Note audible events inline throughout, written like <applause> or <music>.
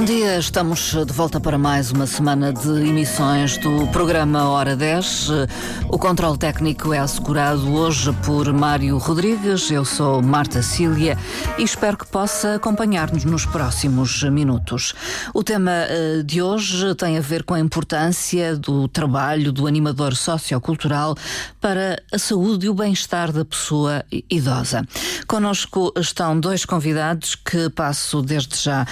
Bom dia, estamos de volta para mais uma semana de emissões do programa Hora 10. O controle técnico é assegurado hoje por Mário Rodrigues. Eu sou Marta Cília e espero que possa acompanhar-nos nos próximos minutos. O tema eh, de hoje tem a ver com a importância do trabalho do animador sociocultural para a saúde e o bem-estar da pessoa idosa. Conosco estão dois convidados que passo desde já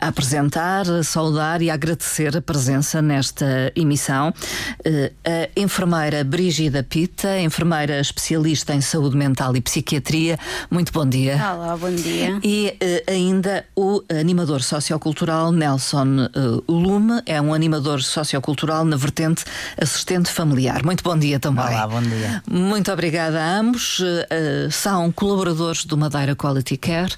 a apresentar, a saudar e a agradecer a presença nesta emissão. Uh, a enfermeira Brígida Pita, enfermeira especialista em saúde mental e psiquiatria. Muito bom dia. Olá, bom dia. E uh, ainda o animador sociocultural Nelson Lume, é um animador sociocultural na vertente assistente familiar. Muito bom dia também. Olá, bom dia. Muito obrigada a ambos. são colaboradores do Madeira Quality Care,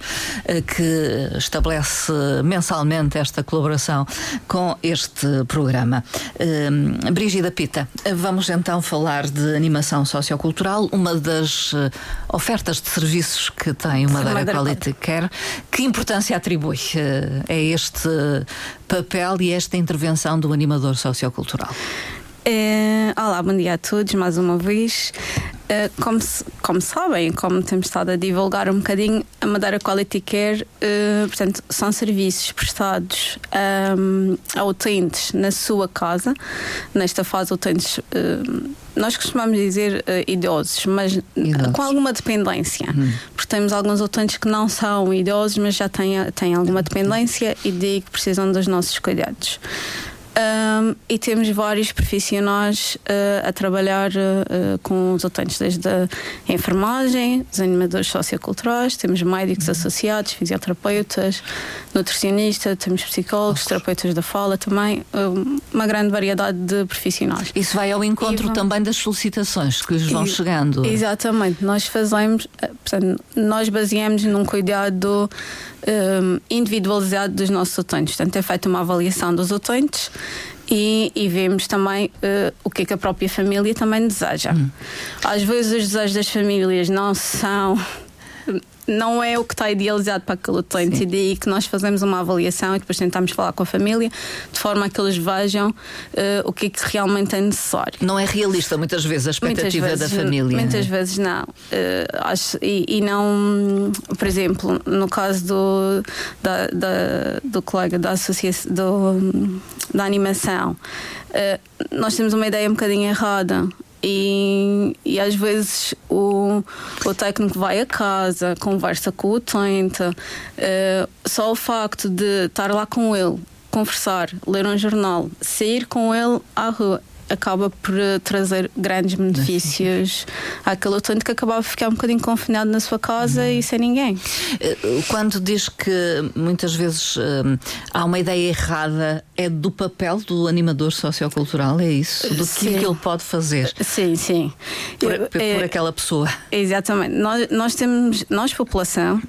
que estabelece mensalmente esta colaboração com este programa. Uh, Brígida Pita, vamos então falar de animação sociocultural, uma das uh, ofertas de serviços que tem o Madeira, Madeira Quality Care. Que importância atribui uh, a este papel e a esta intervenção do animador sociocultural? É, olá, bom dia a todos mais uma vez. Eh, como, como sabem, como temos estado a divulgar um bocadinho, a Madeira Quality Care, uh, portanto, são serviços prestados um, ehm, a utentes na sua casa. Nesta fase, utentes, uh, nós costumamos dizer idosos, mas idosos. com alguma dependência. Hum. Porque temos alguns utentes que não são idosos, mas já têm, têm alguma dependência e de que precisam dos nossos cuidados. Um, e temos vários profissionais uh, a trabalhar uh, com os utentes, desde a enfermagem, os animadores socioculturais, temos médicos associados, fisioterapeutas, nutricionistas, temos psicólogos, terapeutas da fala também, uh, uma grande variedade de profissionais. Isso vai ao encontro também das solicitações que lhes vão e, chegando. Exatamente, nós fazemos, portanto, nós baseamos num cuidado um, individualizado dos nossos utentes. Portanto, é feita uma avaliação dos utentes e, e vemos também uh, o que é que a própria família também deseja. Hum. Às vezes os desejos das famílias não são não é o que está idealizado para aquele utente e daí que nós fazemos uma avaliação e depois tentamos falar com a família de forma a que eles vejam uh, o que é que realmente é necessário. Não é realista muitas vezes a expectativa vezes, da família. Muitas vezes não. Uh, acho, e, e, não, por exemplo, no caso do, da, da do colega da associação do, da animação, uh, nós temos uma ideia um bocadinho errada e, e às vezes o, o técnico vai a casa, conversa com o utente, uh, só o facto de estar lá com ele, conversar, ler um jornal, sair com ele à rua acaba por eh, trazer grandes benefícios àquele utente que acabava de ficar um bocadinho confinado na sua casa uhum. e sem ninguém. Eh, quando diz que muitas vezes um, há uma ideia errada, é do papel do animador sociocultural, é isso? Do que, que ele pode fazer? Sim, sim. Por, por, é, aquela pessoa. Exatamente. Nós, nós temos, nós, população,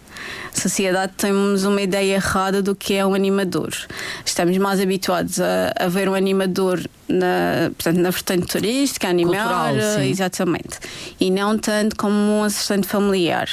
sociedade, temos uma ideia errada do que é um animador. Estamos mais habituados a, a ver um animador na, portanto, na vertente turística, animal, exatamente. E não tanto como um assistente familiar.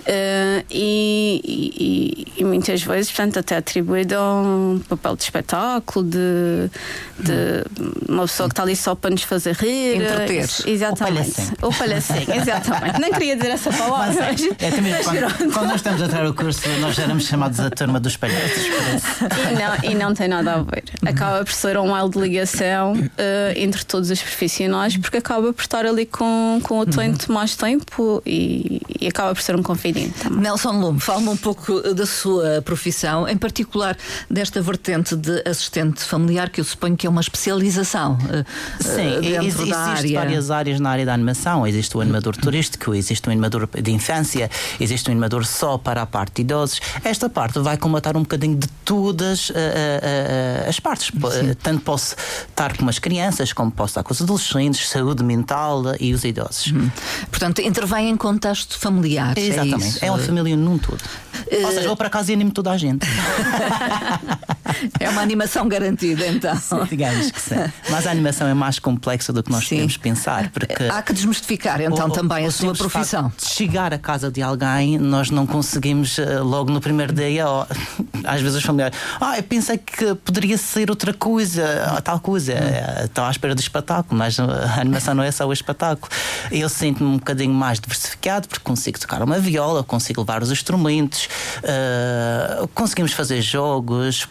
Uh, e, e, e, muitas vezes, portanto, até atribuído a um papel de espetáculo, de, de uma pessoa que está ali só para nos fazer rir. Entreter. Exatamente. O palhacinho. exatamente. Nem queria dizer essa palavra. Mas, é, é também quando, quando, nós estamos a entrar o curso, nós éramos chamados a turma dos palhaços. E não, e não tem nada a ver. Acaba por ser um elo de ligação uh, entre todos os profissionais, porque acaba por estar ali com, com o utente uhum. mais tempo e, e acaba por ser um confidente Nelson Lume, fala-me um pouco da sua profissão, em particular desta vertente de assistente familiar, que eu suponho que é uma especialização. Eh, Sim, uh, dentro existe da área. várias áreas na área da animação. Existe o animador turístico, existe o animador de infância, existe o animador só para a parte de idosos. Esta parte vai combatar um bocadinho de todas uh, uh, as partes. Sim. Tanto posso estar com as crianças, como posso estar com os adolescentes, saúde mental e os idosos. Hum. Portanto, intervém em contexto familiar. É Exatamente. É, é uma família num todo. Uh... Ou seja, vou para casa e animo toda a gente. <laughs> É uma animação garantida, então. Sim, digamos que sim. Mas a animação é mais complexa do que nós sim. podemos pensar. Porque Há que desmistificar então o, também o, a sua profissão. De chegar à casa de alguém, nós não conseguimos eh, logo no primeiro dia, ou, <laughs> às vezes os familiares, ah, eu pensei que poderia ser outra coisa, tal coisa. Hum. Estou à espera do espetáculo, mas a animação não é só o espetáculo. Eu sinto-me um bocadinho mais diversificado porque consigo tocar uma viola, consigo levar os instrumentos, uh, conseguimos fazer jogos,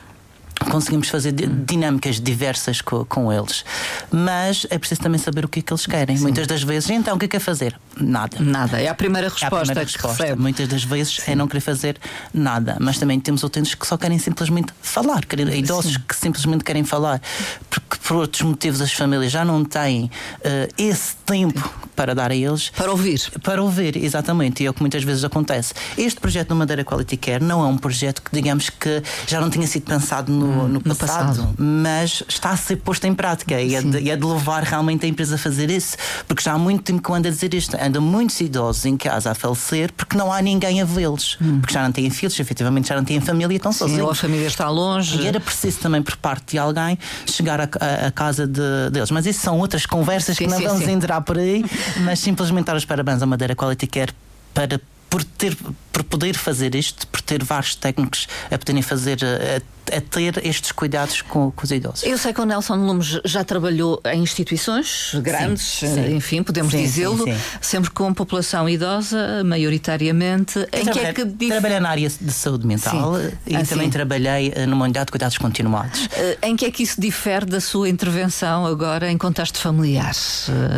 conseguimos fazer dinâmicas diversas com, com, eles. Mas é preciso também saber o que é que eles querem. Sim. Muitas das vezes, então, o que é que é fazer? Nada. Nada. É a primeira resposta. É a primeira resposta. Muitas das vezes Sim. é não querer fazer nada. Mas também temos utentes que só querem simplesmente falar, querem, idosos Sim. que simplesmente querem falar. Porque por outros motivos as famílias já não têm uh, esse tempo para dar a eles. Para ouvir. Para ouvir, exatamente. E é o que muitas vezes acontece. Este projeto do Madeira Quality Care não é um projeto que, digamos que já não tinha sido pensado no no, no, passado, passado, mas está a ser posto em prática e é, de, e é, de, levar realmente a empresa a fazer isso, porque já há muito tempo que eu ando a dizer isto. Andam muitos idosos em casa a falecer porque não há ninguém a vê-los, hum. porque já não têm filhos, efetivamente já não têm família, estão Sim, sozinhos. Ou a família está longe. E era preciso também, por parte de alguém, chegar à casa de, deles. Mas isso são outras conversas sim, que não sim, vamos sim. entrar por aí, mas simplesmente dar os parabéns à Madeira Quality Care para por ter por poder fazer isto, por ter vários técnicos a poderem fazer a, a ter estes cuidados com, com, os idosos. Eu sei que o Nelson Lumes já trabalhou em instituições grandes, sim, sim. enfim, podemos dizê-lo, sempre com população idosa, maioritariamente. em que é que. Trabalhei na área de saúde mental e ah, também trabalhei eh, numa unidade de cuidados continuados. Eh, em que é que isso difere da sua intervenção agora em contexto familiar?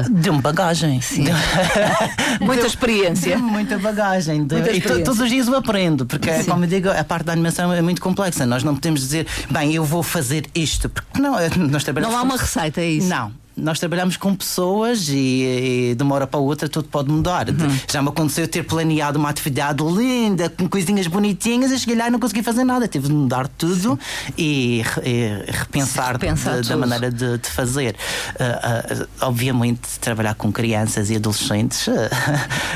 De uma bagagem. Sim. De... <laughs> muita experiência. De muita bagagem. De... Muita experiência todos os dias eu aprendo, porque, Sim. como eu digo, a parte da animação é muito complexa. Nós não podemos dizer, bem, eu vou fazer isto, porque não, <laughs> nós trabalhamos. Não há uma receita, é isso? Não, nós trabalhamos com pessoas e, e, de uma hora para outra tudo pode mudar. Uhum. Já me aconteceu ter planeado uma atividade linda, com coisinhas bonitinhas, e cheguei lá e não consegui fazer nada. Tive de mudar tudo e, e repensar, de, da maneira de, de fazer. Uh, uh, obviamente, trabalhar com crianças e adolescentes uh,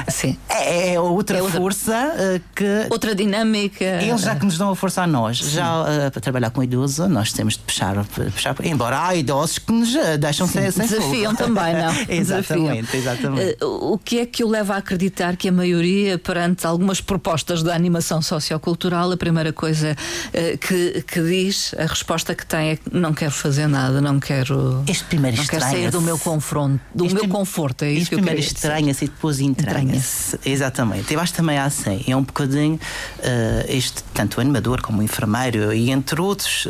Sim. <laughs> É, é, outra é outra, força que. Outra dinâmica. Eles já que nos dão a força a nós. Sim. Já para trabalhar com idoso, nós temos de puxar, puxar embora há idosos que nos deixam Sim sem Desafiam também, não? <laughs> exatamente, exatamente. Uh, o que é que o leva a acreditar que a maioria, perante algumas propostas da animação sociocultural, a primeira coisa uh, que, que diz, a resposta que tem é que não quero fazer nada, não quero. Este primeiro não quero sair do meu confronto, do este, meu conforto. É isso que eu primeiro estranha-se e depois entranha-se. Exatamente. Eu acho também assim. É um bocadinho uh, este, tanto o animador como o enfermeiro e entre outros,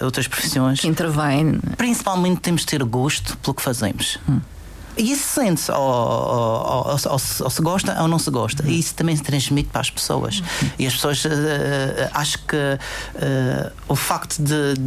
outras profissões. Que intervêm. Principalmente temos de ter gosto gosto pelo que fazemos. Hum. E isso sente-se, ou, ou, ou, ou, se gosta ou não se gosta. E isso também se transmite para as pessoas. E as pessoas, uh, acho que uh, o facto de de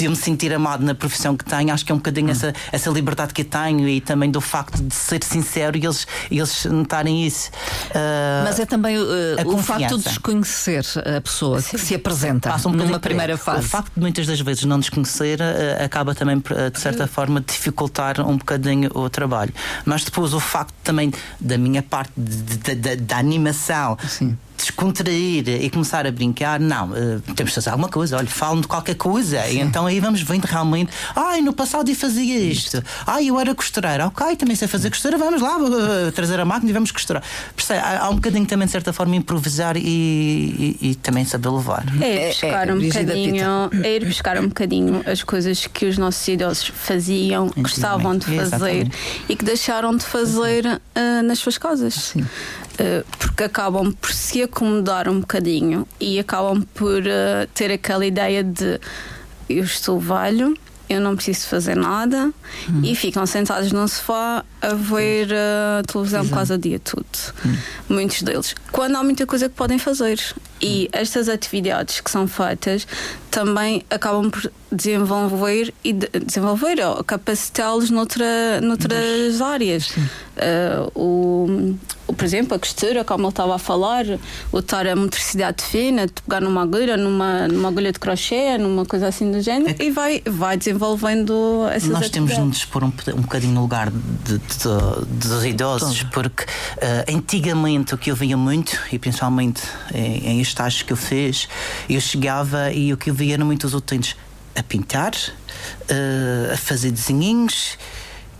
eu me sentir amado na profissão que tenho, acho que é um bocadinho hum. essa, essa liberdade que eu tenho e também do facto de ser sincero e eles, eles notarem isso. Uh, Mas é também uh, o facto de desconhecer a pessoa Sim. que se apresenta Passa um numa primeira fase. O facto de muitas das vezes não desconhecer uh, acaba também, de certa forma, dificultar um bocadinho o trabalho. Mas depois o facto também da minha parte da animação. Sim descontrair e começar a brincar, não, uh, temos de fazer alguma coisa, olha, falam de qualquer coisa, Sim. e então aí vamos vendo realmente, ai, no passado eu fazia isto, ai, eu era costureira, ok, também sei fazer costura, vamos lá uh, trazer a máquina e vamos costurar. Percebe? Há, há, um bocadinho também, de certa forma, improvisar e, e, e também saber levar. É ir buscar é, é, um bocadinho, é ir buscar um bocadinho as coisas que os nossos idosos faziam, gostavam de fazer Exatamente. e que deixaram de fazer uh, nas suas casas. Sim. Eh, porque acabam por se acomodar um bocadinho e acabam por uh, ter aquela ideia de eu estou velho, eu não preciso fazer nada hum. e ficam sentados no sofá a ver a uh, televisão Exato. quase o dia todo. Hum. Muitos deles. Quando há muita coisa que podem fazer. E hum. estas atividades que são feitas também acabam por desenvolver e de, desenvolver ou capacitá-los noutra, noutras áreas. Uh, o, por exemplo, a costura, como ele estava a falar, o estar a motricidade fina, de pegar numa agulha, numa, numa agulha de crochê, numa coisa assim do género, é e vai, vai desenvolvendo essas Nós temos de nos pôr um, um bocadinho no lugar de, de dos idosos, porque uh, antigamente o que eu via muito, e principalmente em, em estágios que eu fiz, eu chegava e o que eu via eram muitos utentes a pintar, uh, a fazer desenhinhos.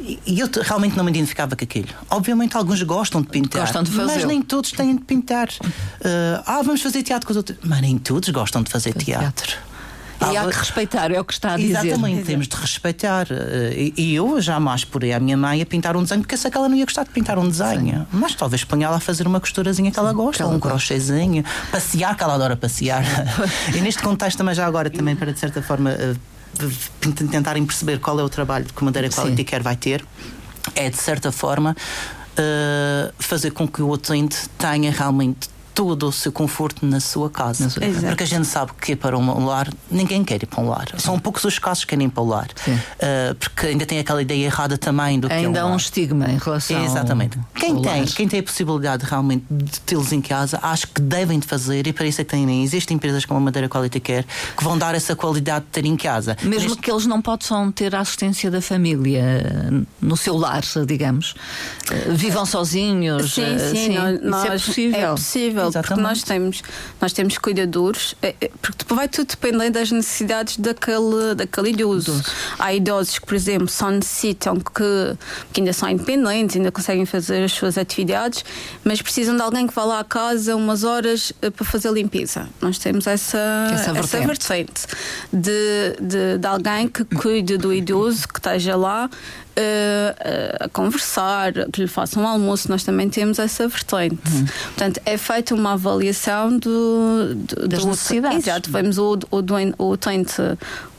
E eu realmente não me identificava com aquilo. Obviamente, alguns gostam de pintar, gostam de mas nem todos têm de pintar. Uh, ah, vamos fazer teatro com os outros. Mas nem todos gostam de fazer teatro. teatro. E há que respeitar, é o que está a dizer. Exatamente, temos de respeitar. Eh, e eu jamais porei a minha mãe a pintar um desenho, porque sei que ela não ia gostar de pintar um desenho. Sim. Mas talvez ponha-la a fazer uma costurazinha que ela gosta, um crochêzinho, passear, que ela adora passear. <laughs> e neste contexto também já agora, também para de certa forma eh, tentarem perceber qual é o trabalho que o Madeira Quality Care vai ter, é de certa forma uh, fazer com que o utente tenha realmente todo o seu conforto na sua casa. Na Porque a gente sabe que para um lar, ninguém quer ir para um lar. São poucos os casos que querem ir para o lar. Uh, porque ainda tem aquela ideia errada também do ainda que é um Ainda há um estigma em relação Exatamente. Quem tem, quem tem a possibilidade realmente de tê-los em casa, acho que devem de fazer, e para isso é que têm, existem empresas como a Madeira Quality Care que vão dar essa qualidade de ter em casa. Mesmo Neste... que eles não possam ter a assistência da família no seu lar, digamos. Uh, vivam sozinhos. Sim, sim, sim. Nós, é possível. É possível possível, Exatamente. porque nós temos, nós temos cuidadores, é, é, porque depois vai tudo depender das necessidades daquele, daquele idoso. idoso. Há idosos que, por exemplo, só necessitam que, que ainda são independentes, ainda conseguem fazer as suas atividades, mas precisam de alguém que vá lá à casa umas horas eh, para fazer a limpeza. Nós temos essa, essa vertente, essa vertente de, de, de alguém que cuide do idoso, que esteja lá uh, a conversar, que lhe façam um almoço, nós também temos essa vertente. Uhum. Portanto, é feita uma avaliação do, do das do, necessidades. Exato, vemos o, o, o utente,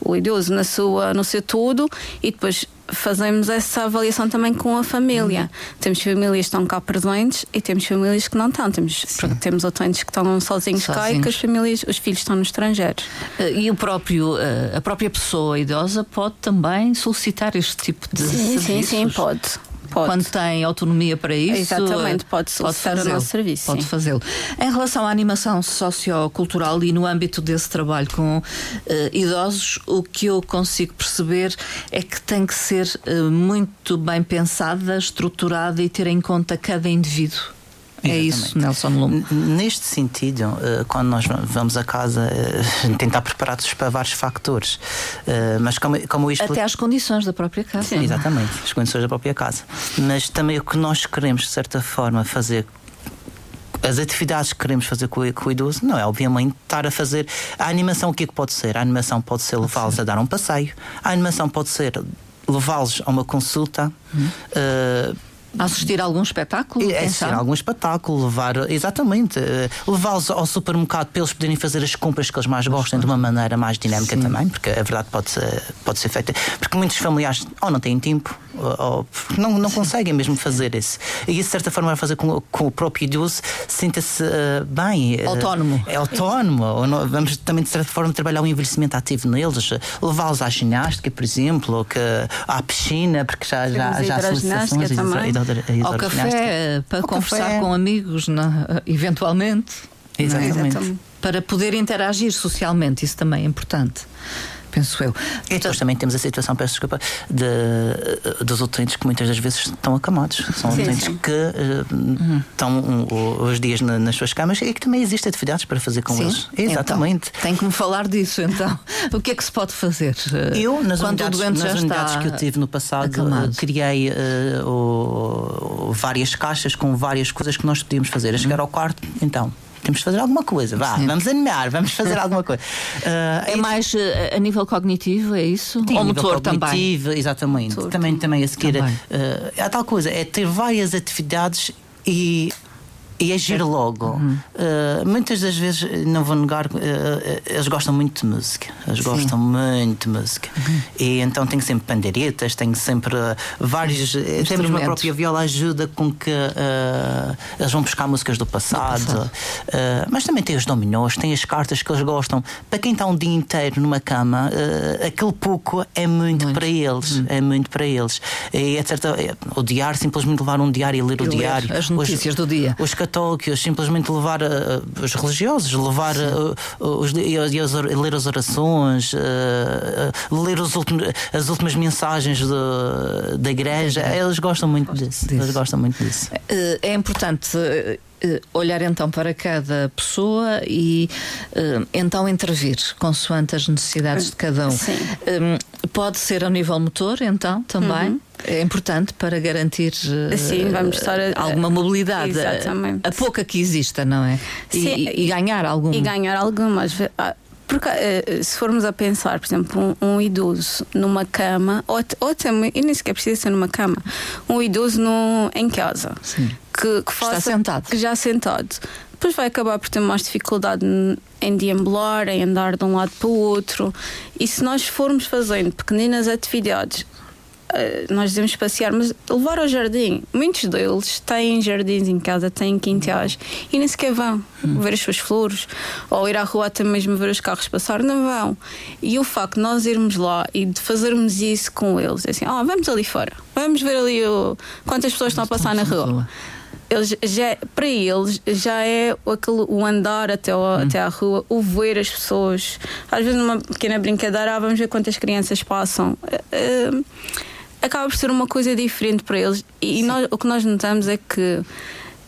o idoso na sua, no seu todo e depois fazemos essa avaliação também com a família. Uhum. Temos famílias que estão cá presentes e temos famílias que não estão. Temos, temos utentes que estão sozinhos, sozinhos, cá e que as famílias, os filhos estão no estrangeiro. Uh, e o próprio, uh, a própria pessoa idosa pode também solicitar este tipo de sim, serviços? Sim, sim, pode. Pode. Quando tem autonomia para isso, exatamente, pode solicitar pode o nosso serviço. Pode fazê-lo. Em relação à animação sociocultural e no âmbito desse trabalho com uh, idosos, o que eu consigo perceber é que tem que ser uh, muito bem pensada, estruturada e ter em conta cada indivíduo. É isso, Nelson Lume. Neste sentido, eh, quando nós vamos a casa, eh, <laughs> tentar preparar-nos para vários factores. Eh, mas como, como eu Até as condições da própria casa. Sim, exatamente, as condições da própria casa. Mas também o que nós queremos, de certa forma, fazer as atividades que queremos fazer com, o idoso não é, obviamente, estar a fazer. A animação, o que é que pode ser? A animação pode ser levá-los a dar um passeio, a animação pode ser levá-los a uma consulta. Uhum. Uh, Assistir a algum espetáculo? É, assistir a algum espetáculo, levar, exatamente, eh, levá-los ao supermercado para eles poderem fazer as compras que eles mais gostem de uma maneira mais dinâmica Sim. também, porque a verdade pode ser, pode ser feita. Porque muitos familiares ou não têm tempo, ou, não, não conseguem mesmo fazer isso. E isso, de certa forma, vai fazer com, com o próprio idoso sinta-se uh, bem. Uh, autónomo. É autónomo. Não, vamos também, de certa forma, trabalhar um envelhecimento ativo neles, levá-los à ginástica, por exemplo, ou que, à piscina, porque já, já, já há solicitações ao café para Ao conversar café. com amigos, não? eventualmente. Exatamente. É? Para poder interagir socialmente, isso também é importante penso eu. E depois também temos a situação, peço desculpa, de, dos utentes que muitas das vezes estão acamados. São sim, utentes sim. que uh, uhum. estão um, os dias na, nas suas camas e que também existem atividades para fazer com sim. eles. Então, Exatamente. Então, tem que me falar disso então. o que é que se pode fazer? <laughs> Eu, nas Quando unidades, nas unidades que eu tive no passado, acamado. criei uh, o, várias caixas com várias coisas que nós podíamos fazer. A chegar ao quarto, então temos de fazer alguma coisa. Vá, Sim. vamos animar, vamos fazer alguma coisa. Uh, <laughs> é mais uh, a nível cognitivo, é isso? Sim, Ou motor cognitivo, também? Exatamente. Motor, também, também a seguir. Também. Uh, é a tal coisa, é ter várias atividades e e agir logo. Uhum. Uh, muitas das vezes, não vou negar, uh, eles gostam muito de música. Eles Sim. gostam muito de música. Uhum. E então tenho sempre pandeiretas, tenho sempre vários. Temos uma própria viola ajuda com que eles vão buscar músicas do passado. Do passado. mas também tem os dominós, tem as cartas que eles gostam. Para quem está um dia inteiro numa cama, aquele pouco é muito, muito. para eles. Uhum. É muito para eles. E etc. O diário, simplesmente levar um diário e ler e o ler diário. As notícias os, do dia. Os católicos, simplesmente levar uh, os religiosos, levar uh, os, e, e, ler as orações, uh, ler os últimos, as últimas mensagens de, da igreja. Eles gostam muito disso. disso. Eles gostam muito disso. É importante olhar então para cada pessoa e então intervir consoante as necessidades de cada um. Sim. Pode ser ao nível motor, então, também. Uhum. É importante para garantir Sim, vamos estar a, alguma mobilidade. Exatamente. A, pouca que exista, não é? Sim, e, e ganhar alguma. E ganhar algumas. Ah, porque eh, se formos a pensar, por exemplo, um, um idoso numa cama, ou, ou até, e nem sequer precisa ser numa cama, um idoso no, em casa, Sim. que, que faça, Está sentado. que já sentado, depois vai acabar por ter mais dificuldade em deambular, em andar de um lado para o outro. E se nós formos fazendo pequeninas atividades eh, nós devemos passear, mas levar ao jardim. Muitos deles têm jardins em casa, têm quintais e nem sequer vão hum. ver as suas flores ou ir à rua até mesmo ver os carros passar, não vão. E o facto de nós irmos lá e de fazermos isso com eles, é assim, oh, vamos ali fora, vamos ver ali o, quantas pessoas estão a passar na rua. Eles já, para eles já é aquele, o andar até, o, hum. até à rua, o ver as pessoas. Às vezes, numa pequena brincadeira, ah, vamos ver quantas crianças passam. Uh, acaba por ser uma coisa diferente para eles. E nós, o que nós notamos é que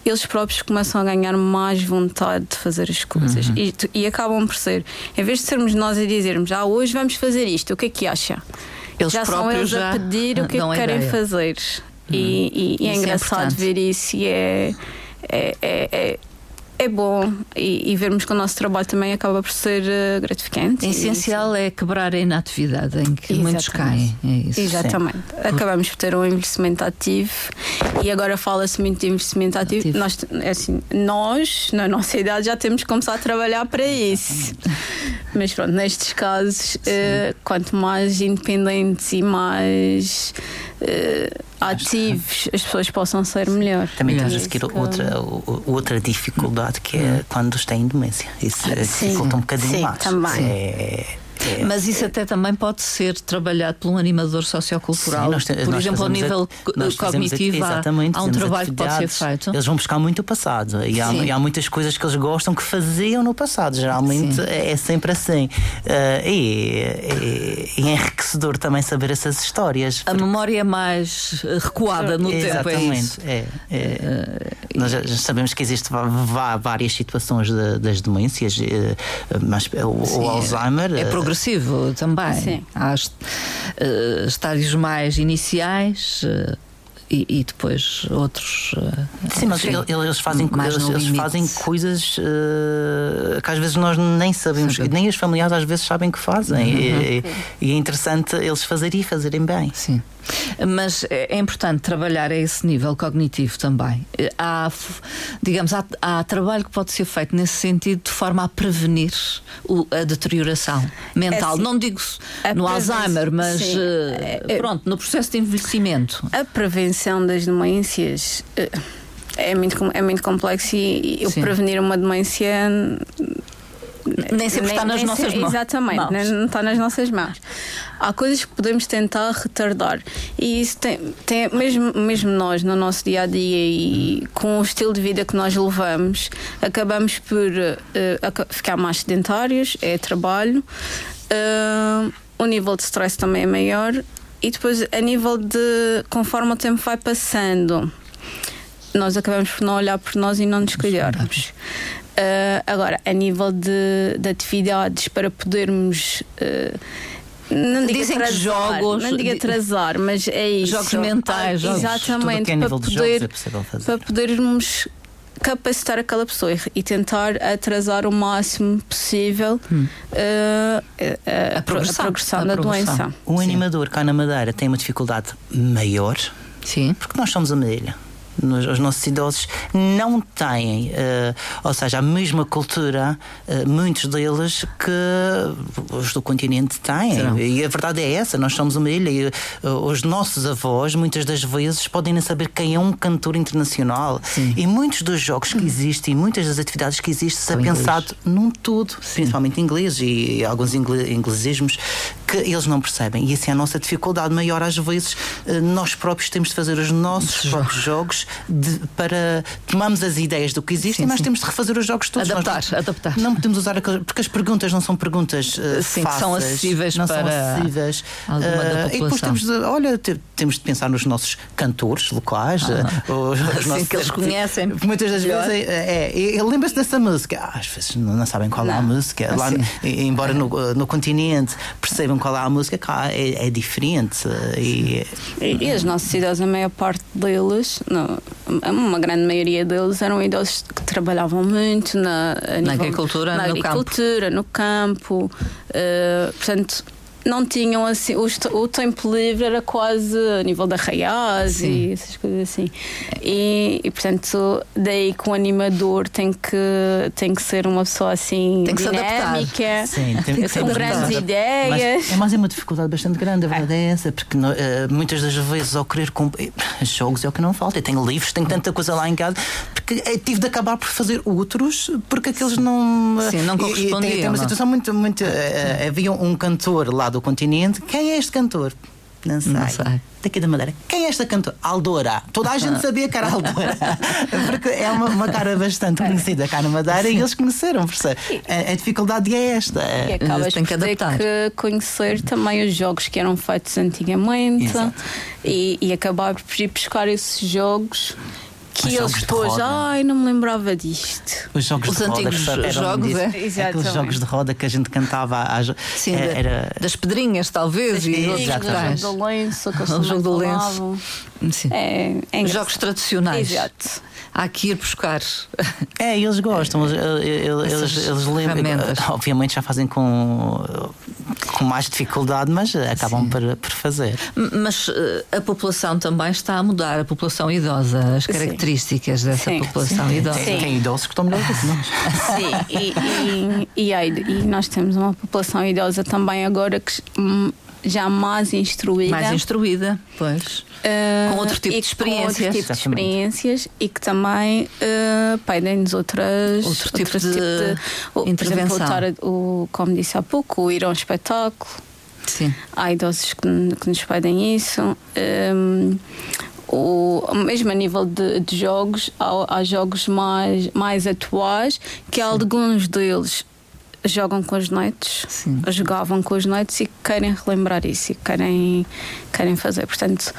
eles próprios começam a ganhar mais vontade de fazer as coisas uhum. e, e, acabam por ser, em vez de sermos nós a dizermos, ah, hoje vamos fazer isto, o que é que acha? Eles já são eles já a pedir o <laughs> que é que querem ideia. fazer. Uhum. E, e, e é, é engraçado é ver isso e é, é, é, é é bom e, e, vermos que o nosso trabalho também acaba por ser uh, gratificante. O essencial é quebrar a inatividade em que Exatamente. muitos caem. É isso. Exatamente. Sim. Acabamos por ter um investimento ativo e agora fala-se muito de investimento ativo. ativo. Nós, é assim, nós, na nossa idade, já temos que começar a trabalhar para isso. Mas pronto, nestes casos, uh, quanto mais independentes e mais uh, ativos as pessoas possam ser melhor. Também temos a seguir outra, outra dificuldade que é hum. quando têm demência. Isso ah, dificulta um bocadinho sim, mais. Também. É, é, Mas isso até também pode ser trabalhado por um animador sociocultural. Sim, por exemplo, ao nível a, cognitivo, há, há um trabalho que pode ser feito. Eles vão buscar muito o passado e há, e há, muitas coisas que eles gostam que faziam no passado. Geralmente é, é, sempre assim. Uh, e, é, é enriquecedor também saber essas histórias. A memória é mais recuada no tempo. É, é, uh, Nós já sabemos que existem várias situações de, das demências, mas o, o Alzheimer. É progressivo também. Sim. Há uh, estádios mais iniciais. Uh, e, e, depois outros. Uh, Sim, mas eles, eles fazem, eles, eles fazem coisas uh, que às vezes nós nem sabemos, nem os familiares às vezes sabem que fazem. Uhum. E, e, é interessante eles fazerem e fazerem bem. Sim. Mas é importante trabalhar a esse nível cognitivo também. Há, digamos, há, há trabalho que pode ser feito nesse sentido de forma a prevenir o, a deterioração mental. É assim, Não digo no Alzheimer, mas sim, uh, pronto, no processo de envelhecimento. A prevenção das demências. Uh, é muito, é muito complexo e, e prevenir uma demência nem sempre está nas nossas mãos. Exatamente, mãos. não está nas nossas mãos. Há coisas que podemos tentar retardar. E isso tem, tem mesmo, mesmo nós, no nosso dia a dia e com o estilo de vida que nós levamos, acabamos por uh, ficar mais sedentários, é trabalho. Uh, o nível de stress também é maior. E depois, a nível de. conforme o tempo vai passando, nós acabamos por não olhar por nós e não nos cuidarmos. Uh, agora, a nível de, de, atividades para podermos. Uh, não digo Dizem atrasar, que jogos. Não digo atrasar, mas é isso. Jogos mentais, ah, Exatamente. É para, poder, é para podermos capacitar aquela pessoa e tentar atrasar o máximo possível hum. uh, a, progressão, a, progressão, a da progressão. doença. O animador cá na Madeira tem uma dificuldade maior. Sim. Porque nós somos uma ilha os nossos idosos não têm, uh, ou seja, a mesma cultura, uh, muitos deles que os do continente têm. Serão. E a verdade é essa: nós somos uma ilha e uh, os nossos avós, muitas das vezes, podem não saber quem é um cantor internacional. Sim. E muitos dos jogos que existem, muitas das atividades que existem, é pensado num todo, Sim. principalmente inglês e alguns inglesismos que eles não percebem. E assim é a nossa dificuldade maior, às vezes, eh, nós próprios temos de fazer os nossos sim. próprios jogos de, para tomamos as ideias do que existe, sim, mas sim. temos de refazer os jogos todos. Adaptar, nós, adaptar. Não podemos usar aquelas, porque as perguntas não são perguntas uh, sim, fáceis, são acessíveis não para são acessíveis. alguma uh, da população. E depois temos de, olha, temos de pensar nos nossos cantores locais, ah, os, os nossos, que eles conhecem. Muitas das melhor. vezes é, é, é lembra-se dessa música. Ah, às vezes não, não sabem qual não. é a música. Lá, embora no, no continente percebam qual é a música, cá é, é diferente. E, e, as nossas idosos, a maior parte deles, não, uma grande maioria deles eram idosos que trabalhavam muito na, na agricultura, na no agricultura, campo. no campo. Uh, portanto, não tinham assim, o, o tempo livre era quase a nível da Raiaz e essas coisas assim. E, e, portanto, daí que o animador tem que, tem que ser uma pessoa assim tem que dinâmica, Sim, tem, tem com grandes ideias. Mas, é, mas é uma dificuldade bastante grande, a verdade é essa, porque uh, muitas das vezes ao querer cumprir jogos é o que não falta. Eu tenho livros, tenho tanta coisa lá em casa, porque tive de acabar por fazer outros, porque aqueles não. Sim, não correspondiam. E, e, tem uma situação muito. muito uh, havia um cantor lá do do continente. Quem é este cantor? Não sei. Não sei. Daqui da Madeira. Quem é esta cantora? Aldora. Toda a gente <laughs> sabia que era Aldora. <laughs> Porque é uma, uma, cara bastante conhecida cá na Madeira Sim. e eles conheceram. A, a, dificuldade é esta. E acabas por ter que conhecer também os jogos que eram feitos antigamente e, e acabar por ir buscar esses jogos que eles depois, ai, não me lembrava disto. Os jogos Os de roda antigos que jogos, é? Aqueles jogos de roda que a gente cantava às, Sim, era, era, das pedrinhas, talvez, e outros jogos do lenço, que o jogo do lenço. Sim. É, é jogos tradicionais. Exato há que ir buscar. É, eles gostam, eles, eles, eles lembram. Obviamente já fazem com, com mais dificuldade, mas acabam por, por fazer. Mas eh, a população também está a mudar, a população idosa, as características Sim. dessa Sim. população Sim. idosa. Tem, tem, idosos que estão melhor do que nós. Sim, e, e, e, e, nós temos uma população idosa também agora que hum, já mais instruída. Mais instruída, pois. Uh, com outro tipo de experiências. Com outro tipo de experiências e que também uh, pedem-nos outras. Outro tipo, outro de, tipo de, intervenção. Por exemplo, o, como disse há pouco, o ir a um espetáculo. Sim. Há idosos que, que nos pedem isso. Um, o, mesmo a nível de, de jogos, há, há, jogos mais, mais atuais que Sim. alguns deles jogam com as noites, Sim. jogavam com as noites e querem relembrar isso e querem, querem fazer. Portanto,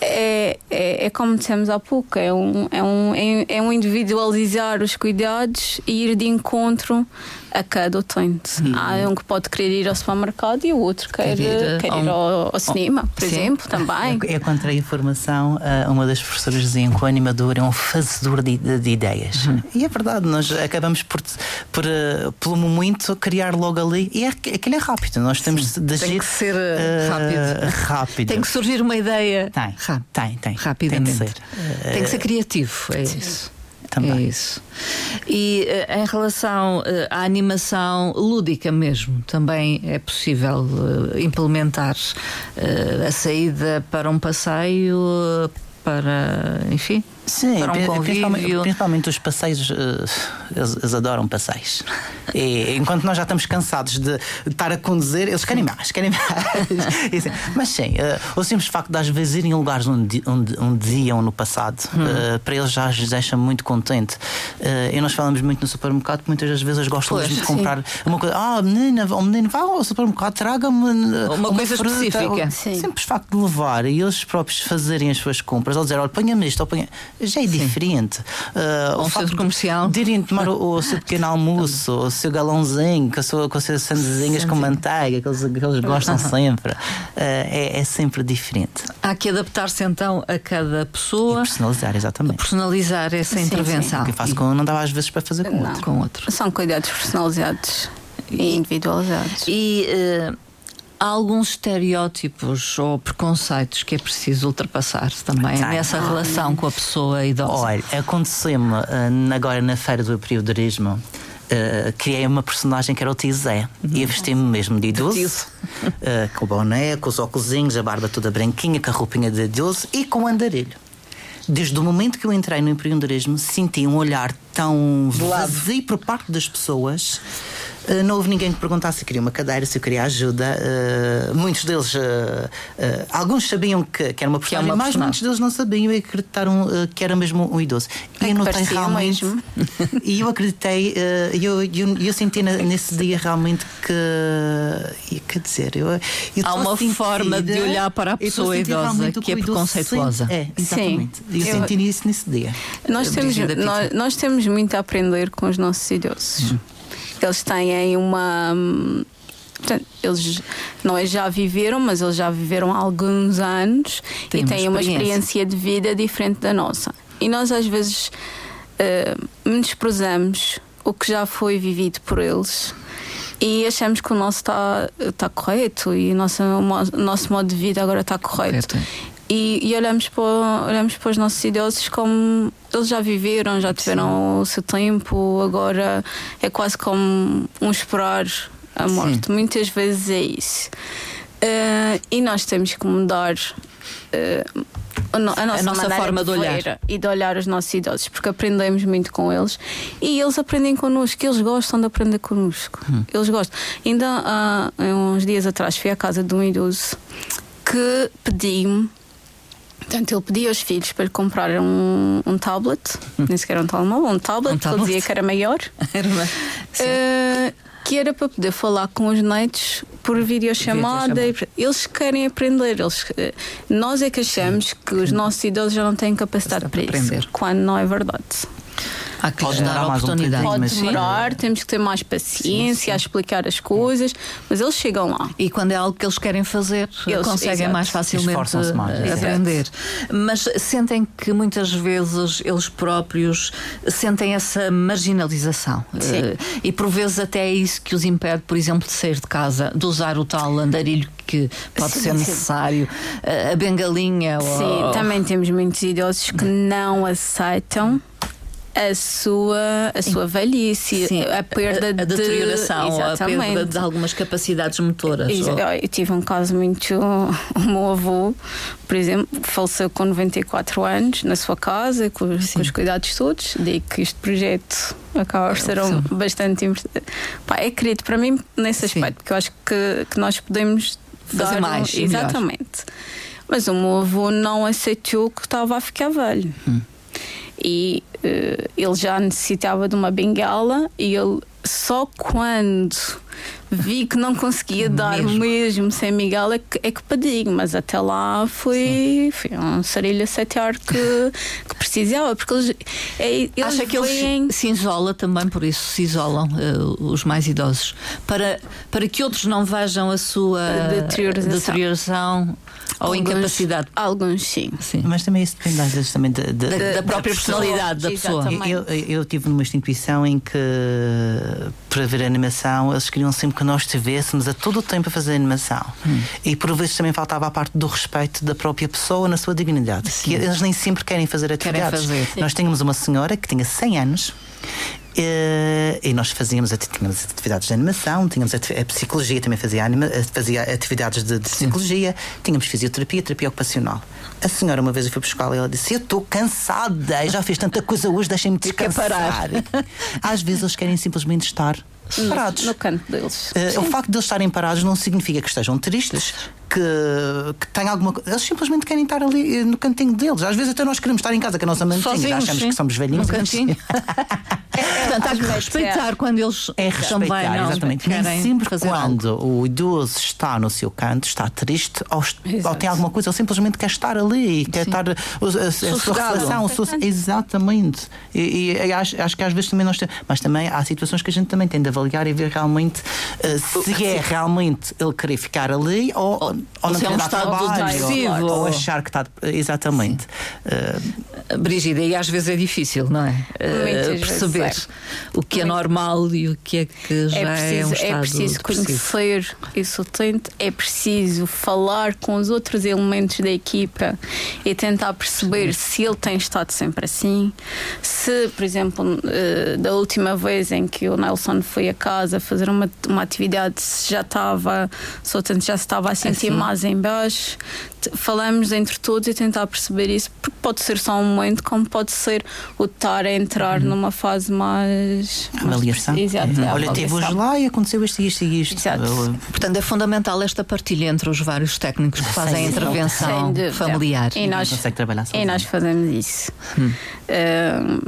é, é, é como dissemos há pouco: é um, é, um, é, é um individualizar os cuidados e ir de encontro a cada utente. Hum. Há um que pode querer ir ao supermercado e o outro quer, quer ir, quer ir ao, ao, cinema, por sim. exemplo, também. Eu, eu encontrei informação, eh, uma das professoras dizia que o animador é um fazedor de, de, de ideias. Hum. E é verdade, nós acabamos por, por, eh, pelo muito, criar logo ali. E é, aquilo é rápido, nós temos sim. de agir. Tem que ser uh, rápido. rápido. Tem que surgir uma ideia. Tem, tem, tem. Rapidamente. Tem que ser, tem que ser criativo, é isso também. É isso. E uh, em relação uh, à animação lúdica mesmo, também é possível uh, implementar a saída para um passeio, para, enfim, Sim, um principalmente, principalmente, os passeios, uh, eles, eles, adoram passeios. <laughs> E enquanto nós já estamos cansados de estar a conduzir, eles querem mais, querem mais. <laughs> assim, mas sim, uh, o simples facto de às vezes irem em lugares onde, onde, onde iam no passado, hum. para eles já os deixa muito contente. e nós falamos muito no supermercado, muitas das vezes gostam pois, de comprar sim. uma coisa. Ah, menina, oh, menino, vá ao supermercado, traga-me uma, uma, coisa fruta, específica. O simples facto de levar e eles próprios fazerem as suas compras, ou dizer, olha, ponha-me isto, ou ponha já é Sim. diferente. Uh, um centro comercial. De irem tomar o, o, seu pequeno almoço, o seu galãozinho, com, a sua, com as suas sandezinhas com manteiga, que eles, que eles gostam sempre. Uh, é, é, sempre diferente. Há que adaptar-se então a cada pessoa. E personalizar, exatamente. Personalizar essa sim, intervenção. Sim. O que eu faço com um não dava às vezes para fazer com não. outro. Com outro. São cuidados personalizados e individualizados. E. Uh, há alguns estereótipos ou preconceitos que é preciso ultrapassar também Tem. nessa relação com a pessoa idosa? Olha, aconteceu-me uh, agora na feira do empreendedorismo. Uh, criei uma personagem que era o tio Zé uhum. e vesti-me mesmo de idoso, uh, <laughs> com o boné, com os óculos, a barba toda branquinha, com a roupinha de idoso e com o andarilho. Desde o momento que eu entrei no empreendedorismo, senti um olhar tão vazio por parte das pessoas Uh, não houve ninguém que perguntasse se queria uma cadeira, se eu queria ajuda. Uh, muitos deles, alguns sabiam que, que era uma personagem, é uma mas muitos deles não sabiam e acreditaram que era mesmo um idoso. E eu notei realmente. Mesmo. <laughs> e eu acreditei, e eu, eu, eu senti nesse dia realmente que. Quer dizer, eu, eu há uma forma de olhar para a pessoa idosa que é preconceituosa. É, exatamente. Sim. Eu, eu senti isso nesse dia. Nós temos, nós, nós, temos muito a aprender com os nossos idosos. Hum. Eles têm uma. Portanto, eles não é já viveram, mas eles já viveram há alguns anos Tem e têm uma experiência de vida diferente da nossa. E nós às vezes uh, menosprezamos o que já foi vivido por eles e achamos que o nosso está tá correto e o nosso, o nosso modo de vida agora está correto. correto. E, e, olhamos, para, olhamos para os nossos idosos como eles já viveram, já tiveram o seu tempo, agora é quase como um esperar a morte. Sim. Muitas vezes é isso. Uh, e nós temos que mudar. Uh, a, nossa, a nossa forma de, de olhar e de olhar os nossos idosos, porque aprendemos muito com eles e eles aprendem connosco, eles gostam de aprender connosco. Hum. Eles gostam. Ainda há uns dias atrás fui à casa de um idoso que pediu-me Portanto, ele pedia aos filhos para lhe comprar um, um tablet, hum. nem sequer um telemóvel, um tablet, um tablet. ele dizia que era maior. <laughs> era uma... uh, que era para poder falar com os netos por videochamada. Eles querem aprender. Eles, eh, nós é que achamos que os nossos idosos já não têm capacidade para, para isso, quando não é verdade. Há que lhes dar oportunidade. Um Pode demorar, temos que ter mais paciência sim, sim. a explicar as coisas, mas eles chegam lá. E quando é algo que eles querem fazer, eles, conseguem exato. mais facilmente mais, aprender. Exato. Mas sentem que muitas vezes eles próprios sentem essa marginalização. Sim. Eh, e por vezes até é isso que os impede, por exemplo, de sair de casa, de usar o tal andarilho que pode sim, ser necessário, sim. a bengalinha. Sim, ou... também temos muitos idosos que não aceitam a sua, a sua velhice, Sim, a perda a, a de deterioração, a perda de algumas capacidades motoras. Ou... Eu tive um caso muito. <laughs> O meu avô, por exemplo, faleceu com 94 anos na sua casa, com, com os cuidados todos. Daí que este projeto acaba por ser um, bastante. Pá, é querido para mim nesse aspecto, Sim. porque eu acho que, que nós podemos fazer dar mais. Um, exatamente. Mas o meu avô não aceitou que estava a ficar velho. Hum e uh, ele já necessitava de uma bengala e ele só quando vi que não conseguia <laughs> dar mesmo, sem bengala é que, é que pedi, mas até lá foi, foi um sarilho aceitar que, <laughs> que precisava, porque eles, é, eles Acha que veem... eles se isola também, por isso se isolam uh, os mais idosos, para, para que outros não vejam a sua deterioração. deterioração ou alguns, incapacidade? Alguns sim. sim. Mas também isso depende às vezes também da, da, da, da própria personalidade da pessoa. Eu, eu, eu, tive numa instituição em que, para ver animação, eles queriam sempre que nós estivéssemos a todo o tempo a fazer animação. Hum. E por vezes também faltava a parte do respeito da própria pessoa na sua dignidade. Que eles nem sempre querem fazer atividades. Querem fazer. Nós tínhamos uma senhora que tinha 100 anos Uh, e nós fazíamos tínhamos atividades de animação, tínhamos a, a psicologia, também fazia, anima, fazia atividades de, de psicologia, tínhamos fisioterapia, terapia ocupacional. A senhora uma vez foi buscar e ela disse: Eu estou cansada, já fiz tanta coisa hoje, deixem-me descansar. <laughs> Às vezes eles querem simplesmente estar parados. No, canto deles. Uh, o facto de eles estarem parados não significa que estejam tristes, que, que têm alguma coisa. Eles simplesmente querem estar ali eh, no cantinho deles. Às vezes até nós queremos estar em casa com a nossa mantinha, já achamos sim. que somos velhinhos. No cantinho. <laughs> é, Portanto, há que respeitar quando eles é respeitar, não, exatamente. Nem sempre quando algo. o idoso está no seu canto, está triste ou, ou, tem alguma coisa, ou simplesmente quer estar ali, quer estar a, a, a sua relação. Exatamente. E, e acho, acho, que às vezes também nós temos. Mas também há situações que a gente também tem de avaliar e ver realmente uh, se é realmente ele querer ficar ali ou, ou, ou não querer é um dar trabalho ou, ou, achar que está. Exatamente. Uh, Brigida, e às vezes é difícil, não é? Uh, perceber é. o que é normal e o que é que já é, preciso, é um estado É preciso conhecer esse utente, é preciso falar com os outros elementos da equipa e tentar perceber se ele tem estado sempre assim. Se, por exemplo, da última vez em que o Nelson foi a casa fazer uma, uma atividade, já estava, só tanto já se estava a sentir assim. mais em baixo. Falamos entre todos e tentar perceber isso, porque pode ser só um momento, como pode ser o estar a entrar uhum. numa fase mais. Avaliação. Umas, exato, uhum. Olha, tive hoje lá e aconteceu isto, isto e isto. Exato. Portanto, é fundamental esta partilha entre os vários técnicos que fazem a intervenção familiar. E nós, consegue trabalhar e nós fazemos isso. Hum. Uh,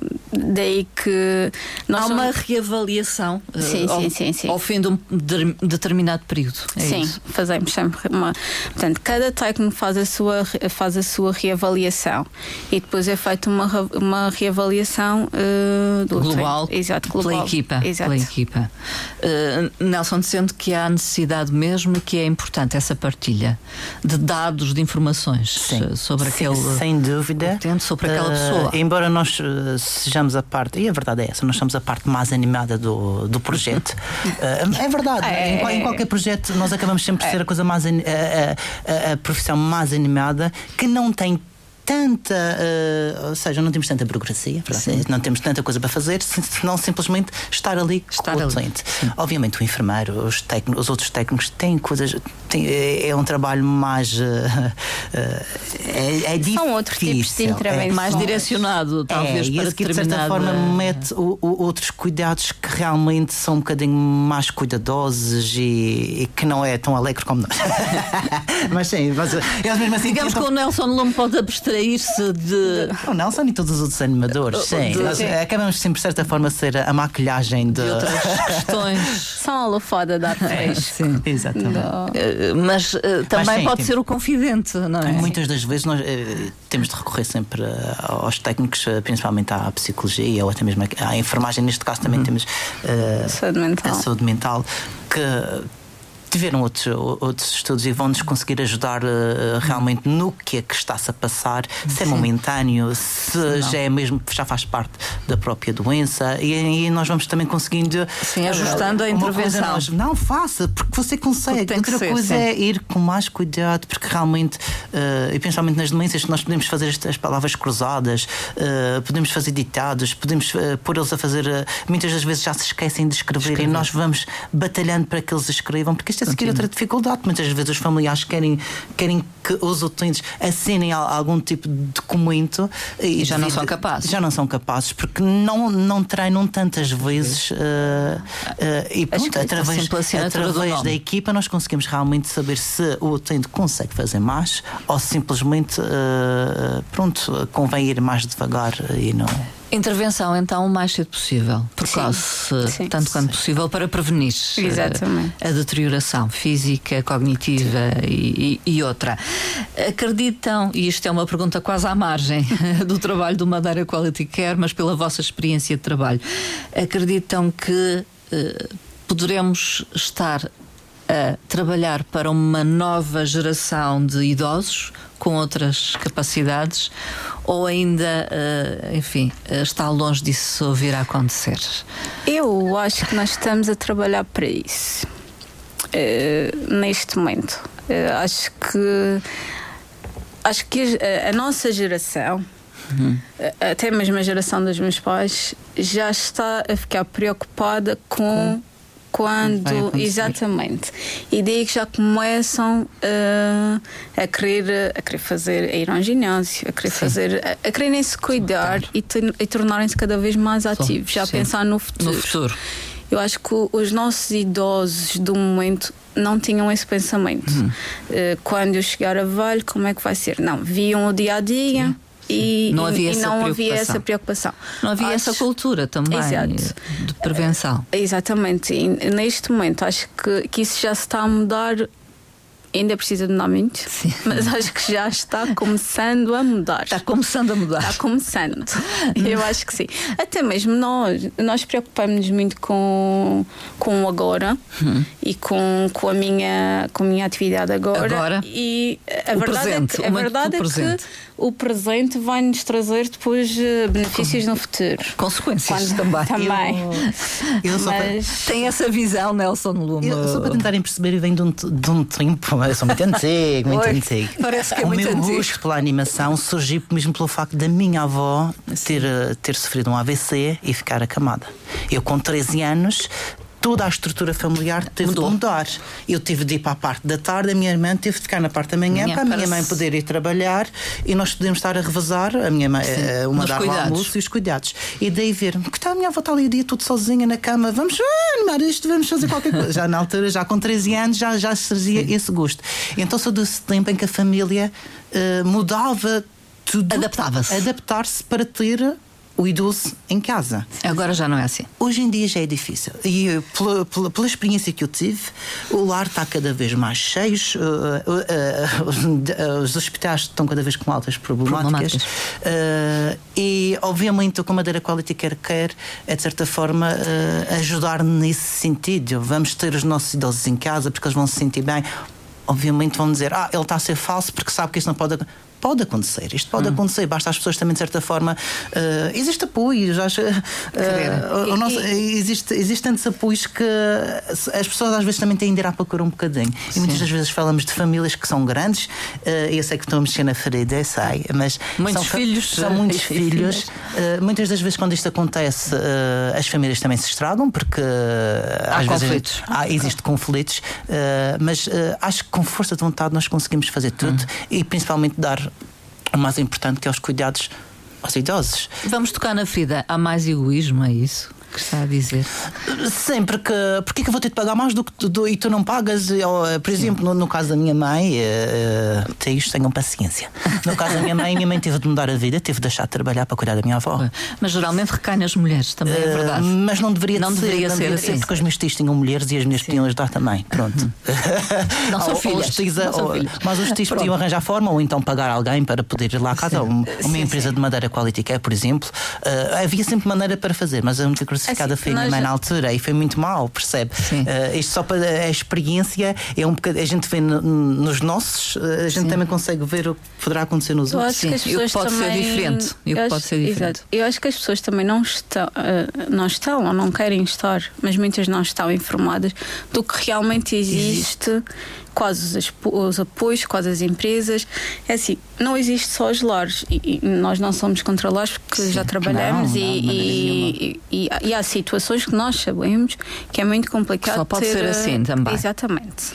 daí que. Há uma reavaliação sim, uh, ao, sim, sim, ao fim de um de, determinado período. É sim, isso? fazemos sempre uma. Portanto, cada técnico faz a sua, faz a sua reavaliação e depois é feita uma, uma reavaliação uh, global, Exato, global pela equipa. Exato. Pela equipa. Uh, Nelson, sendo que há necessidade mesmo que é importante essa partilha de dados, de informações sim. sobre aquele. Sem dúvida. Sobre aquela pessoa. Embora nós sejamos a parte, e a verdade é essa, nós somos a parte mais animada do, do projeto. uh, <laughs> é verdade, é, em, em, qualquer projeto nós acabamos sempre por ser a coisa mais a, a, a, a profissão mais animada que não tem tanta, uh, ou seja, não temos tanta burocracia, não temos tanta coisa para fazer, senão simplesmente estar ali estar com o cliente. Obviamente o enfermeiro, os, técnicos, os outros técnicos têm coisas, têm, é, é um trabalho mais uh, uh, é, é difícil. São outros tipos de intervenção. É, mais direcionado, talvez, é, para que de certa forma mete o, o, outros cuidados que realmente são um bocadinho mais cuidadosos e, e que não é tão alegre como nós. <laughs> mas sim, mas, eles mesmo assim Digamos que o Nelson não pode abster abstrair-se de. O Nelson e todos os outros animadores, sim. De... Nós acabamos sempre, de certa forma, a ser a maquilhagem de, de outras questões. <laughs> São a lufada da é, Sim, exatamente. Uh, mas uh, também mas, sim, pode ser o confidente, não é? Muitas das vezes nós uh, temos de recorrer sempre aos técnicos, principalmente à psicologia ou até mesmo à enfermagem. Neste caso também uhum. temos saúde mental. a saúde mental que tiveram outros, outros estudos e vão-nos conseguir ajudar uh, realmente no que é que está-se a passar, se é momentâneo, se Não. já é mesmo, já faz parte da própria doença, e aí nós vamos também conseguindo. Sim, ajustando a intervenção. Nós, não, faça, porque você consegue. Porque Outra ser, coisa sim. é ir com mais cuidado, porque realmente, uh, e principalmente nas doenças, nós podemos fazer estas palavras cruzadas, uh, podemos fazer ditados, podemos uh, pôr-eles a fazer. muitas das vezes já se esquecem de escrever, escrever, e nós vamos batalhando para que eles escrevam, porque isto a seguir outra dificuldade. Muitas vezes os familiares querem, querem que os utentes assinem algum tipo de documento e, e já não são capazes. Já não são capazes porque não, não treinam tantas vezes uh, uh, e pronto, através, através da equipa nós conseguimos realmente saber se o utente consegue fazer mais ou simplesmente uh, pronto, convém ir mais devagar e não. Intervenção, então, o mais cedo possível, precoce, tanto quanto possível, para prevenir a, a deterioração física, cognitiva e, e, outra. Acreditam, e isto é uma pergunta quase à margem <laughs> do trabalho do Madeira Quality Care, mas pela vossa experiência de trabalho, acreditam que eh, poderemos estar a trabalhar para uma nova geração de idosos com outras capacidades ou ainda, uh, enfim, uh, está longe disso vir a acontecer? Eu acho que nós estamos a trabalhar para isso uh, neste momento. acho que acho que a, a nossa geração Uhum. até mesmo a geração dos meus pais já está a ficar preocupada com, com quando exatamente e daí que já começam uh, a querer a querer fazer a ir ao ginásio a querer Sim. fazer a, a quererem se cuidar e, e tornarem-se cada vez mais ativos já Sim. pensar no futuro. no futuro eu acho que os nossos idosos do momento não tinham esse pensamento. Uhum. Uh, quando eu chegar a velho, como é que vai ser? Não, viam o dia a dia. Sim e não havia, e, essa, não preocupação. havia essa preocupação. Não havia acho... essa cultura também Exato. de prevenção. Exatamente. E neste momento acho que, que isso já se está a mudar ainda precisa de mudar muito, Sim. <laughs> mas acho que já está começando a mudar. Está começando a mudar. Está começando. Eu acho que sim. Até mesmo nós, nós preocupamos-nos muito com, com o agora hum. e com, com, a minha, com a minha atividade agora. Agora. E a o verdade presente, é que, a verdade é que o presente vai nos trazer depois eh, benefícios no futuro. Consequências Quando, também. <laughs> Também. Eu, eu Mas... Tem essa visão, Nelson Luma. Eu, só para tentarem perceber, vem de um, de um tempo, <laughs> eu sou muito antigo, muito Oi, antigo. Parece que é o muito meu antigo. gosto pela animação surgiu mesmo pelo facto da minha avó ter, eh, ter sofrido um AVC e ficar acamada. Eu, com 13 anos, toda a estrutura familiar teve Mudou. de mudar. Eu tive de ir para a parte da tarde, a minha irmã teve de ficar na parte da manhã minha para a minha mãe poder ir trabalhar e nós podemos estar a revezar, a minha mãe, Sim, eh, uma dar o almoço e os cuidados. E daí ver que está a minha avó está ali o dia tudo sozinha na cama, vamos animar isto, vamos fazer qualquer coisa. já na altura, já com 13 anos, já, já seria esse gosto. Então sou desse tempo em que a família uh, mudava tudo. Adaptava-se. Adaptar-se para ter o idoso em casa. Agora já não é assim. Hoje em dia já é difícil. E pela, pela, pela experiência que eu tive, o lar está cada vez mais cheio, uh, uh, uh, os hospitais estão cada vez com altas problemáticas. problemáticas. e, obviamente, o Madeira Quality Care quer é, de certa forma, ajudar nesse sentido. Vamos ter os nossos idosos em casa porque eles vão se sentir bem. Obviamente vão dizer, ah, ele está a ser falso porque sabe que isso não pode pode acontecer, isto pode hum. acontecer, basta as pessoas também, de certa forma, uh, existe apoio, já, uh, o nosso, existe, existe tantos apoios que as pessoas às vezes também têm de ir à procura um bocadinho. Sim. E muitas das vezes falamos de famílias que são grandes, uh, eu sei que estou a mexer na ferida, eu sei, mas muitos são, filhos, são muitos <laughs> filhos. Uh, muitas das vezes, quando isto acontece, as famílias também se estragam, porque há às conflitos. vezes há, existe conflitos, mas acho que com força de vontade nós conseguimos fazer tudo hum. e principalmente dar o mais importante que é os cuidados aos idosos. Vamos tocar na ferida. Há mais egoísmo, é isso? Que está a dizer? Sim, porque porque que eu vou ter de pagar mais do que tu, e tu não pagas? Eu, por exemplo, no, no, caso da minha mãe, uh, isto, tenham paciência. No caso da minha mãe, minha mãe teve de mudar a vida, teve de deixar de trabalhar para cuidar da minha avó. Mas geralmente recai nas mulheres, também é verdade. Uh, mas não deveria, não ser, deveria não ser, deveria assim. Porque os meus tios tinham mulheres e as minhas podiam ajudar também. Pronto. Não são <laughs> filhas. não são filhas. Mas os tios podiam arranjar forma ou então pagar alguém para poder ir lá à casa. Uma, uma empresa sim. de madeira quality care, por exemplo. Uh, havia sempre maneira para fazer, mas a única crucificada assim, foi a minha mãe na altura e foi muito mal, percebe? Uh, isto só para a experiência é um bocado, a gente vê no, nos nossos, eh, a gente Sim. também consegue ver o que poderá acontecer nos eu outros. Acho que as pessoas pode também... ser diferente. Eu, eu pode ser diferente. Exato. Eu acho que as pessoas também não estão, uh, não estão ou não querem estar, mas muitas não estão informadas do que realmente existe. existe quase os, os apoios, quase as empresas. É assim, não existe só os lares e, e nós não somos contra lares porque Sim, já trabalhamos não, e, não, e, e, há situações que nós sabemos que é muito complicado. Só pode ter, ser assim também. Exatamente.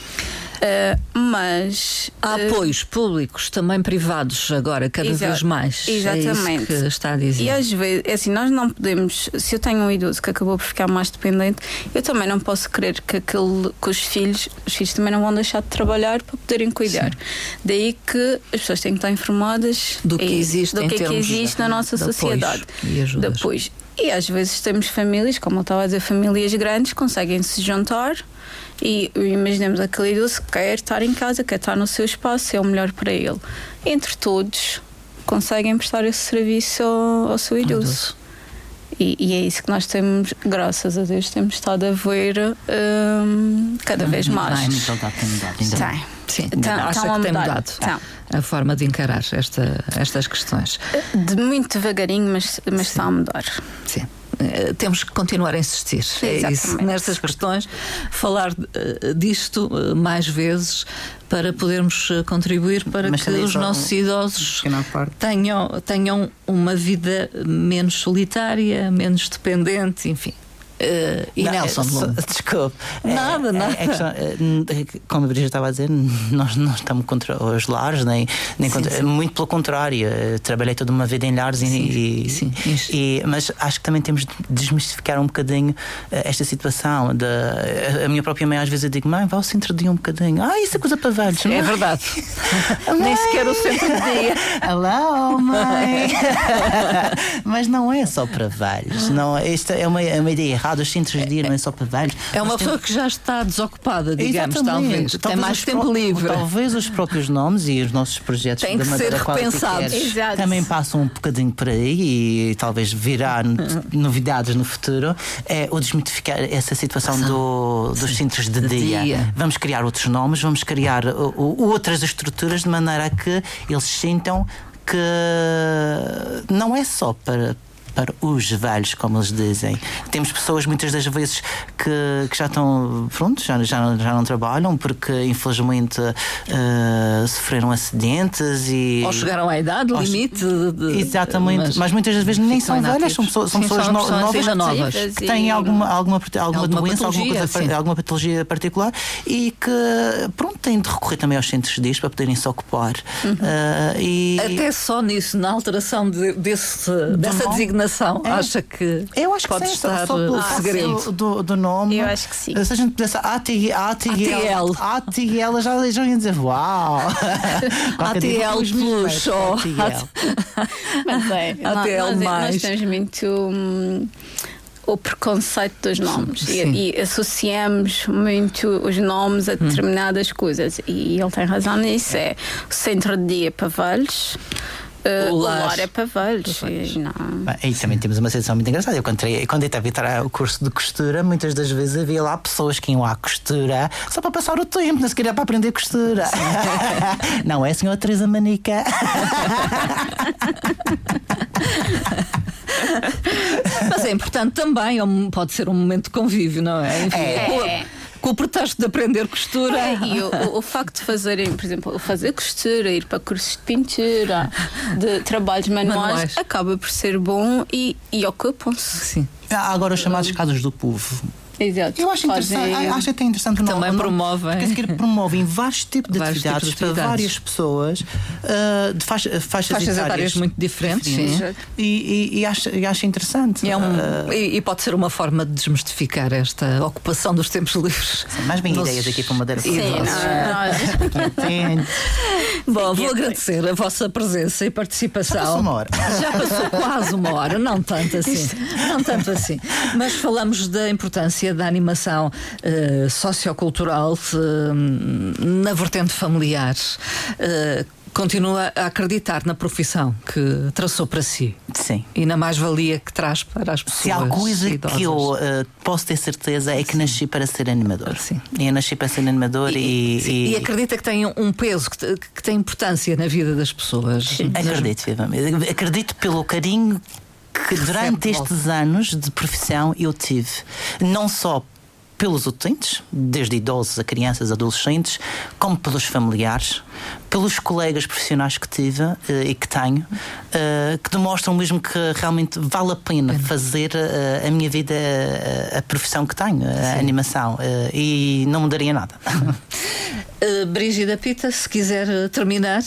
Uh, mas há uh, apoios públicos também privados agora cada vez mais. Exatamente. é que está a dizer. e às vezes é assim nós não podemos se eu tenho um idoso que acabou por ficar mais dependente eu também não posso querer que aquele que os filhos os filhos também não vão deixar de trabalhar para poderem cuidar. Sim. daí que as pessoas têm que estar informadas do que existe do que, é que existe na nossa sociedade. e depois e às vezes temos famílias, como eu estava a dizer, famílias grandes, conseguem se juntar e imaginemos aquele idoso que quer estar em casa, quer estar no seu espaço, é o melhor para ele. Entre todos, conseguem prestar esse serviço ao, ao seu idoso. E, e, é isso que nós temos, graças a Deus, temos estado a ver um, cada vez mais. Então está a mudado, ainda tem. Sim, então, acha que tem mudado então. a forma de encarar esta, estas questões? De muito devagarinho, mas, mas está a mudar. Sim. Eh, temos que continuar a insistir. É isso, nestas questões, falar uh, disto uh, mais vezes para podermos contribuir para Mas que os nossos idosos tenham, tenham uma vida menos solitária, menos dependente, enfim. Uh, e não, Nelson. <laughs> Desculpe. Nada, é, nada. É, é, como a Brigida estava a dizer, nós não estamos contra os lares, nem, nem sim, contra, sim. muito pelo contrário. Eh, trabalhei toda uma vida em lares sim, e, sim, e, Mas acho que também temos de desmistificar um bocadinho eh, esta situação. De, a minha própria mãe, às vezes, eu digo, mãe, vá ao centro de dia um bocadinho. Ah, isso é coisa para velhos. É verdade. <laughs> Nem sequer o centro de dia. Hello, mãe. <laughs> mas não é só para velhos. Não, esta é uma, é uma ideia errada errado, os centros de dia não é só para velhos. É uma pessoa que já está desocupada, digamos, talvez. Tem mais tempo livre. Talvez os próprios nomes e os nossos projetos Tem que ser repensados. Também passam um bocadinho por aí e talvez virá <laughs> novidades no futuro. É o desmitificar essa situação do, dos centros de, de dia. dia. Vamos criar outros nomes, vamos criar outras estruturas de maneira a que eles sintam que não é só para para os velhos, como eles dizem. Temos pessoas muitas das vezes que, que já estão, pronto, já, já, já não trabalham porque infelizmente uh, sofreram acidentes e. Ou chegaram à idade, limite. De, Exatamente, mas, mas, muitas das vezes nem são velhas, são pessoas, são Sim, pessoas são novas, novas que têm alguma, alguma, alguma, alguma doença, alguma, coisa, alguma patologia particular e que, pronto, têm de recorrer também aos centros de dias para poderem se ocupar. Uhum. Uh, e... Até só nisso, na alteração de, desse, dessa nome? designação, é. acha que eu acho que pode sim, estar só pelo ah, segredo do, do, nome. Eu acho que sim. Se a gente pudesse ATL, ATL, ATL já, já ia dizer uau! <laughs> ATL Plus, ATL. <laughs> Mas é, <laughs> ATL nós, mais. nós temos muito. Hum, o preconceito dos nomes e, e, associamos muito os nomes a hum. determinadas hum. coisas. E ele tem razão nisso. É o centro de dia para velhos. Uh, o lar é para velhos. E, também temos uma situação muito engraçada. Eu, quando, quando eu estava a tirar o curso de costura, muitas das vezes havia lá pessoas que iam à costura só para passar o tempo, não se queria para aprender costura. <laughs> não é, senhora Teresa Manica? <laughs> <laughs> Mas é importante também, pode ser um momento de convívio, não é? Enfim, é. Com, o pretexto de aprender costura. É, e o, o, facto de fazerem, por exemplo, fazer costura, ir para cursos de pintura, de trabalhos manuais, manuais. acaba por ser bom e, e ocupam-se. Sim. Há agora os chamados casos do povo. Exato. Eu acho, interessante, acho até interessante Também promovem. Porque sequer promovem vários tipos de vários atividades tipos de para várias pessoas uh, de faixa, faixas, faixas etárias muito diferentes. diferentes. E, e, e, acho, e acho interessante. E, é um, uh, e, pode ser uma forma de desmistificar esta ocupação dos tempos livres. Sim, mais bem Nos... ideias aqui para Madeira. Sim, Bom, vou <laughs> agradecer a vossa presença e participação. Já passou uma hora. Já passou quase uma hora, não tanto assim. Não tanto assim. Mas falamos da importância da animação uh, sociocultural uh, na vertente familiar. Uh, continua a acreditar na profissão que traçou para si. Sim. E na mais-valia que traz para as pessoas. Se há coisa idosas. que eu uh, posso ter certeza é que nasci para ser animador. Sim. Eu nasci para ser animador e. E, e... e acredita que tem um peso, que, que, tem importância na vida das pessoas. Sim. Acredito, vivamente. Acredito pelo carinho que durante estes anos de profissão eu tive, não só pelos utentes, desde idosos a crianças, adolescentes, como pelos familiares, pelos colegas profissionais que tive uh, e que tenho, uh, que demonstram mesmo que realmente vale a pena fazer uh, a minha vida, a profissão que tenho, a animação, e não mudaria nada. <laughs> Uh, Brígida Pita, se quiser terminar.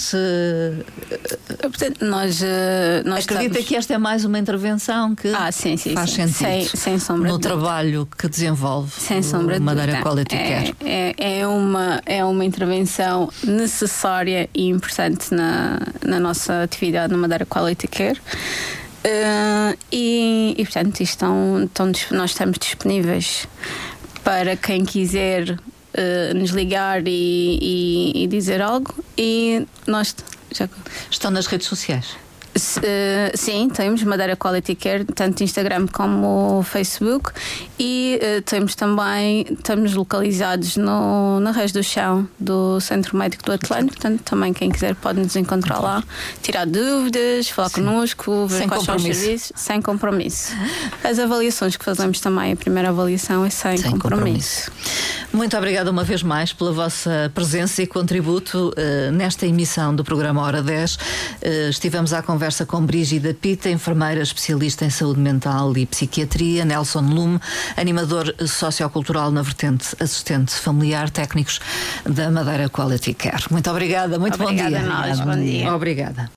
Portanto, nós, nós Acredita estamos... que esta é mais uma intervenção que ah, sim, sim, faz sim. sentido sem, sem no trabalho que desenvolve sem sombra de Madeira Quality é, Care. É, é, uma, é uma intervenção necessária e importante na, na nossa atividade no Madeira Quality Care. Uh, e, e, portanto, estão, estão, nós estamos disponíveis para quem quiser uh, nos ligar e, e, e, dizer algo. E nós já... estão nas redes sociais. Uh, sim, temos Madeira Quality Care, tanto Instagram como Facebook, e uh, temos também, estamos localizados no, na Reis do Chão do Centro Médico do Atlântico, portanto, também quem quiser pode nos encontrar lá, tirar dúvidas, falar sim. connosco, ver sem quais são os serviços, sem compromisso. As avaliações que fazemos também, a primeira avaliação é sem, sem compromisso. compromisso. Muito obrigada uma vez mais pela vossa presença e contributo uh, nesta emissão do programa Hora 10. estivemos à conversa conversa com Brígida Pita, enfermeira especialista em saúde mental e psiquiatria, Nelson Lume, animador sociocultural na vertente assistente familiar, técnicos da Madeira Quality Care. Muito obrigada, muito obrigada bom dia. Nós, bom dia. Obrigada.